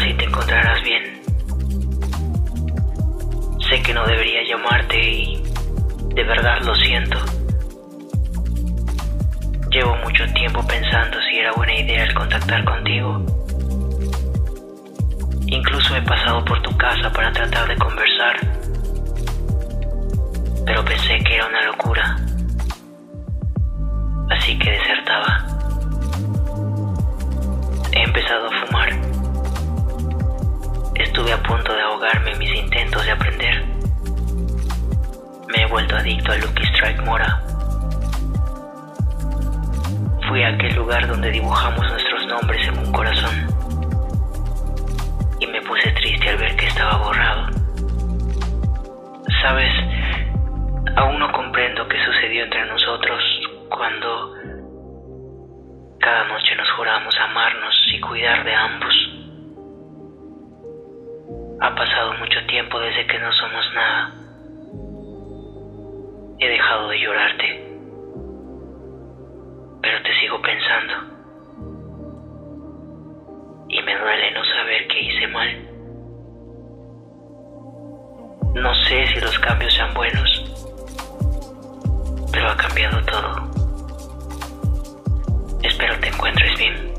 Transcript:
Si te encontrarás bien. Sé que no debería llamarte y de verdad lo siento. Llevo mucho tiempo pensando si era buena idea el contactar contigo. Incluso he pasado por tu casa para tratar de conversar, pero pensé que era una locura así que desertaba. De aprender. Me he vuelto adicto a Lucky Strike Mora. Fui a aquel lugar donde dibujamos nuestros nombres en un corazón. Y me puse triste al ver que estaba borrado. Sabes, aún no comprendo qué sucedió entre nosotros cuando cada noche nos juramos amarnos y cuidar de ambos. Ha pasado mucho tiempo desde que no somos nada. He dejado de llorarte. Pero te sigo pensando. Y me duele no saber que hice mal. No sé si los cambios sean buenos, pero ha cambiado todo. Espero te encuentres bien.